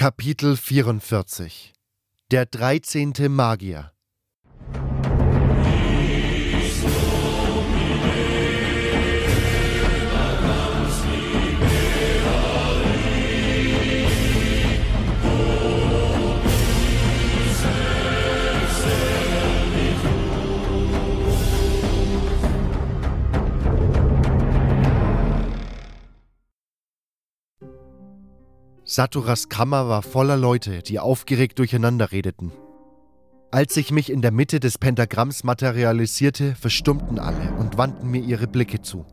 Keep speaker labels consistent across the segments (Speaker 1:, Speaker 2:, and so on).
Speaker 1: Kapitel 44 Der 13. Magier Saturas Kammer war voller Leute, die aufgeregt durcheinander redeten. Als ich mich in der Mitte des Pentagramms materialisierte, verstummten alle und wandten mir ihre Blicke zu.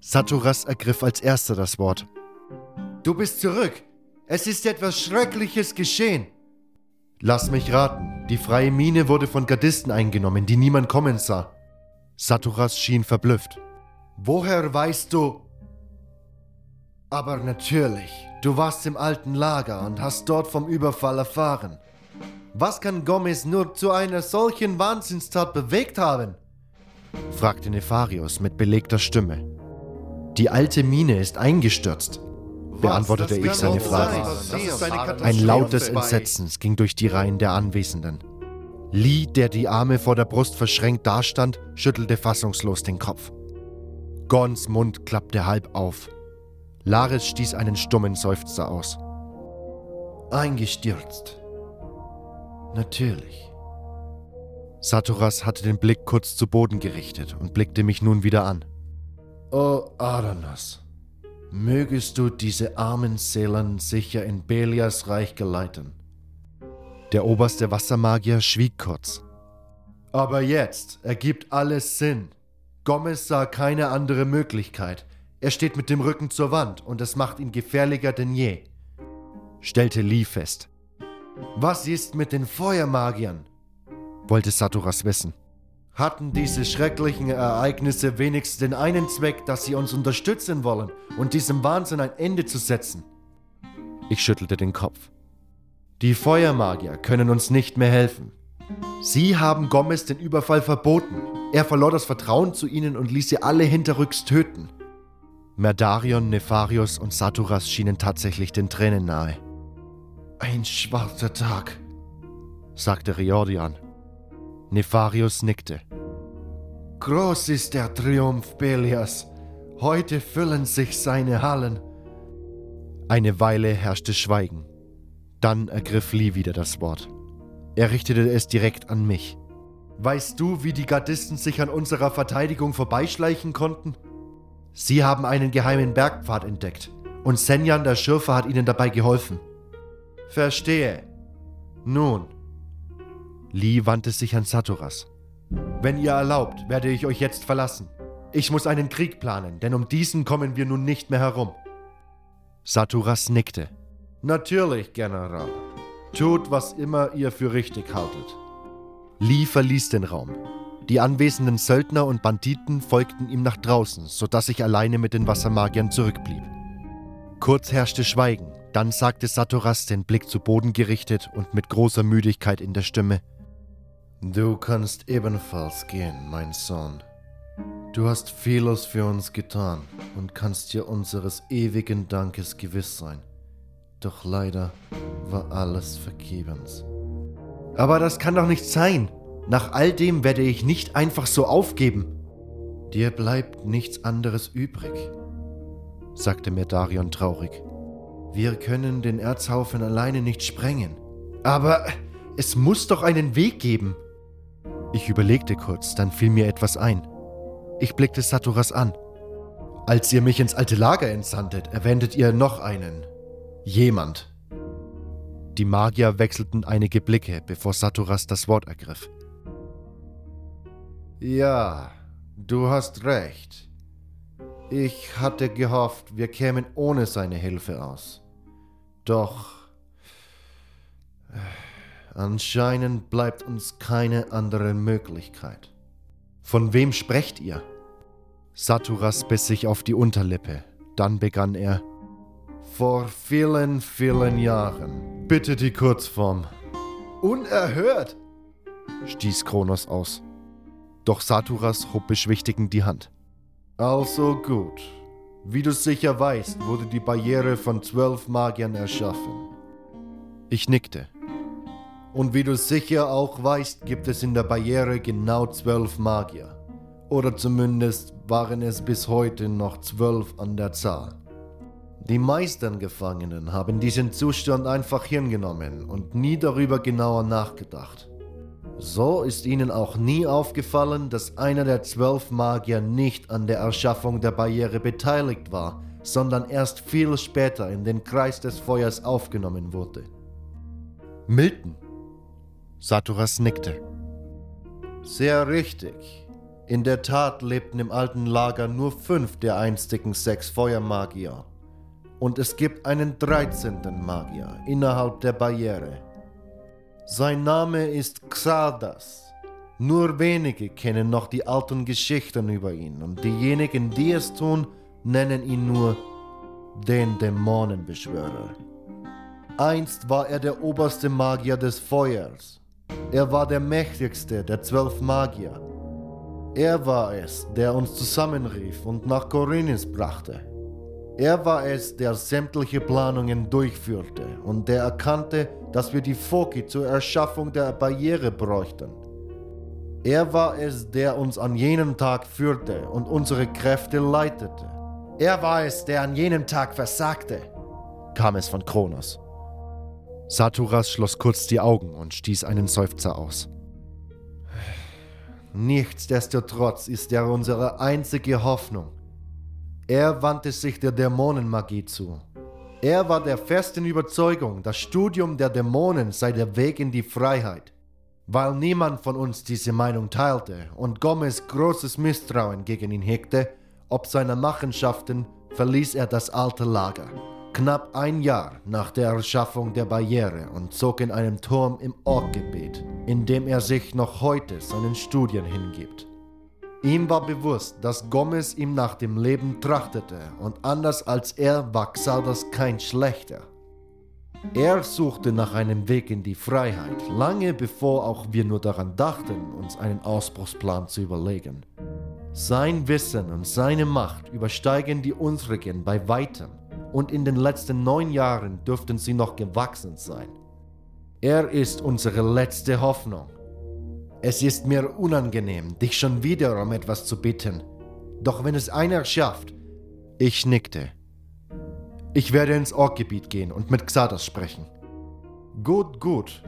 Speaker 1: Saturas ergriff als erster das Wort. Du bist zurück. Es ist etwas Schreckliches geschehen. Lass mich raten. Die freie Mine wurde von Gardisten eingenommen, die niemand kommen sah. Saturas schien verblüfft. Woher weißt du? Aber natürlich, du warst im alten Lager und hast dort vom Überfall erfahren. Was kann Gomez nur zu einer solchen Wahnsinnstat bewegt haben? fragte Nefarius mit belegter Stimme. Die alte Mine ist eingestürzt, beantwortete ich seine Frage. Ein Laut des Entsetzens ging durch die Reihen der Anwesenden. Lee, der die Arme vor der Brust verschränkt dastand, schüttelte fassungslos den Kopf. Gons Mund klappte halb auf. Laris stieß einen stummen Seufzer aus. Eingestürzt. Natürlich. Saturas hatte den Blick kurz zu Boden gerichtet und blickte mich nun wieder an. O Adanas, mögest du diese armen Seelen sicher in Belias Reich geleiten. Der oberste Wassermagier schwieg kurz. Aber jetzt ergibt alles Sinn. Gomez sah keine andere Möglichkeit, er steht mit dem Rücken zur Wand und es macht ihn gefährlicher denn je, stellte Lee fest. Was ist mit den Feuermagiern? wollte Saturas wissen. Hatten diese schrecklichen Ereignisse wenigstens den einen Zweck, dass sie uns unterstützen wollen und diesem Wahnsinn ein Ende zu setzen? Ich schüttelte den Kopf. Die Feuermagier können uns nicht mehr helfen. Sie haben Gomez den Überfall verboten. Er verlor das Vertrauen zu ihnen und ließ sie alle hinterrücks töten. Merdarion, Nefarius und Saturas schienen tatsächlich den Tränen nahe. Ein schwarzer Tag, sagte Riordian. Nefarius nickte. Groß ist der Triumph Belias. Heute füllen sich seine Hallen. Eine Weile herrschte Schweigen. Dann ergriff Lee wieder das Wort. Er richtete es direkt an mich. Weißt du, wie die Gardisten sich an unserer Verteidigung vorbeischleichen konnten? Sie haben einen geheimen Bergpfad entdeckt und Senjan der Schürfer hat ihnen dabei geholfen. Verstehe. Nun. Lee wandte sich an Saturas. Wenn ihr erlaubt, werde ich euch jetzt verlassen. Ich muss einen Krieg planen, denn um diesen kommen wir nun nicht mehr herum. Saturas nickte. Natürlich, General. Tut, was immer ihr für richtig haltet. Lee verließ den Raum. Die anwesenden Söldner und Banditen folgten ihm nach draußen, sodass ich alleine mit den Wassermagiern zurückblieb. Kurz herrschte Schweigen, dann sagte Saturas, den Blick zu Boden gerichtet und mit großer Müdigkeit in der Stimme: Du kannst ebenfalls gehen, mein Sohn. Du hast vieles für uns getan und kannst dir unseres ewigen Dankes gewiss sein. Doch leider war alles vergebens. Aber das kann doch nicht sein, nach all dem werde ich nicht einfach so aufgeben. Dir bleibt nichts anderes übrig, sagte mir Darion traurig. Wir können den Erzhaufen alleine nicht sprengen. Aber es muss doch einen Weg geben. Ich überlegte kurz, dann fiel mir etwas ein. Ich blickte Saturas an. Als ihr mich ins alte Lager entsandtet, erwähntet ihr noch einen. Jemand. Die Magier wechselten einige Blicke, bevor Saturas das Wort ergriff. Ja, du hast recht. Ich hatte gehofft, wir kämen ohne seine Hilfe aus. Doch äh, anscheinend bleibt uns keine andere Möglichkeit. Von wem sprecht ihr? Saturas biss sich auf die Unterlippe. Dann begann er. Vor vielen, vielen Jahren. Bitte die Kurzform. Unerhört! stieß Kronos aus doch Saturas hob beschwichtigend die Hand. Also gut. Wie du sicher weißt, wurde die Barriere von zwölf Magiern erschaffen. Ich nickte. Und wie du sicher auch weißt, gibt es in der Barriere genau zwölf Magier. Oder zumindest waren es bis heute noch zwölf an der Zahl. Die meisten Gefangenen haben diesen Zustand einfach hingenommen und nie darüber genauer nachgedacht. So ist ihnen auch nie aufgefallen, dass einer der zwölf Magier nicht an der Erschaffung der Barriere beteiligt war, sondern erst viel später in den Kreis des Feuers aufgenommen wurde. Milton. Saturas nickte. Sehr richtig. In der Tat lebten im alten Lager nur fünf der einstigen sechs Feuermagier. Und es gibt einen dreizehnten Magier innerhalb der Barriere. Sein Name ist Xardas. Nur wenige kennen noch die alten Geschichten über ihn und diejenigen, die es tun, nennen ihn nur den Dämonenbeschwörer. Einst war er der oberste Magier des Feuers. Er war der mächtigste der zwölf Magier. Er war es, der uns zusammenrief und nach Korinnes brachte. Er war es, der sämtliche Planungen durchführte und der erkannte, dass wir die Foki zur Erschaffung der Barriere bräuchten. Er war es, der uns an jenem Tag führte und unsere Kräfte leitete. Er war es, der an jenem Tag versagte, kam es von Kronos. Saturas schloss kurz die Augen und stieß einen Seufzer aus. Nichtsdestotrotz ist er unsere einzige Hoffnung. Er wandte sich der Dämonenmagie zu. Er war der festen Überzeugung, das Studium der Dämonen sei der Weg in die Freiheit. Weil niemand von uns diese Meinung teilte und Gomez großes Misstrauen gegen ihn hegte, ob seiner Machenschaften verließ er das alte Lager, knapp ein Jahr nach der Erschaffung der Barriere und zog in einem Turm im Orkgebiet, in dem er sich noch heute seinen Studien hingibt. Ihm war bewusst, dass Gomez ihm nach dem Leben trachtete und anders als er war Xardas kein Schlechter. Er suchte nach einem Weg in die Freiheit, lange bevor auch wir nur daran dachten, uns einen Ausbruchsplan zu überlegen. Sein Wissen und seine Macht übersteigen die unsrigen bei weitem und in den letzten neun Jahren dürften sie noch gewachsen sein. Er ist unsere letzte Hoffnung. Es ist mir unangenehm, dich schon wieder um etwas zu bitten. Doch wenn es einer schafft. Ich nickte. Ich werde ins Orkgebiet gehen und mit Xadas sprechen. Gut, gut.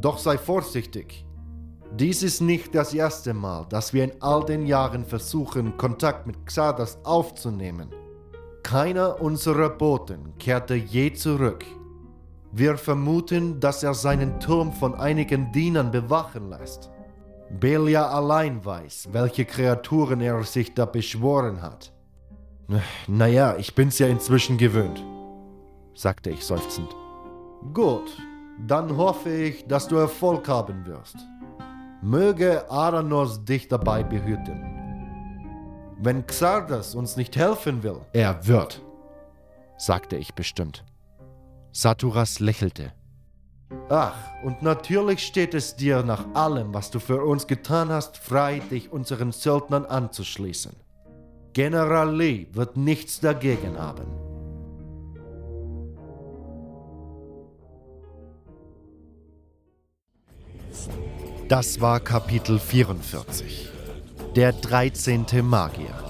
Speaker 1: Doch sei vorsichtig. Dies ist nicht das erste Mal, dass wir in all den Jahren versuchen, Kontakt mit Xardas aufzunehmen. Keiner unserer Boten kehrte je zurück. Wir vermuten, dass er seinen Turm von einigen Dienern bewachen lässt. Belia allein weiß, welche Kreaturen er sich da beschworen hat. Naja, ich bin's ja inzwischen gewöhnt, sagte ich seufzend. Gut, dann hoffe ich, dass du Erfolg haben wirst. Möge Aranos dich dabei behüten. Wenn Xardas uns nicht helfen will, er wird, sagte ich bestimmt. Saturas lächelte. Ach, und natürlich steht es dir nach allem, was du für uns getan hast, frei, dich unseren Söldnern anzuschließen. General Lee wird nichts dagegen haben. Das war Kapitel 44. Der 13. Magier.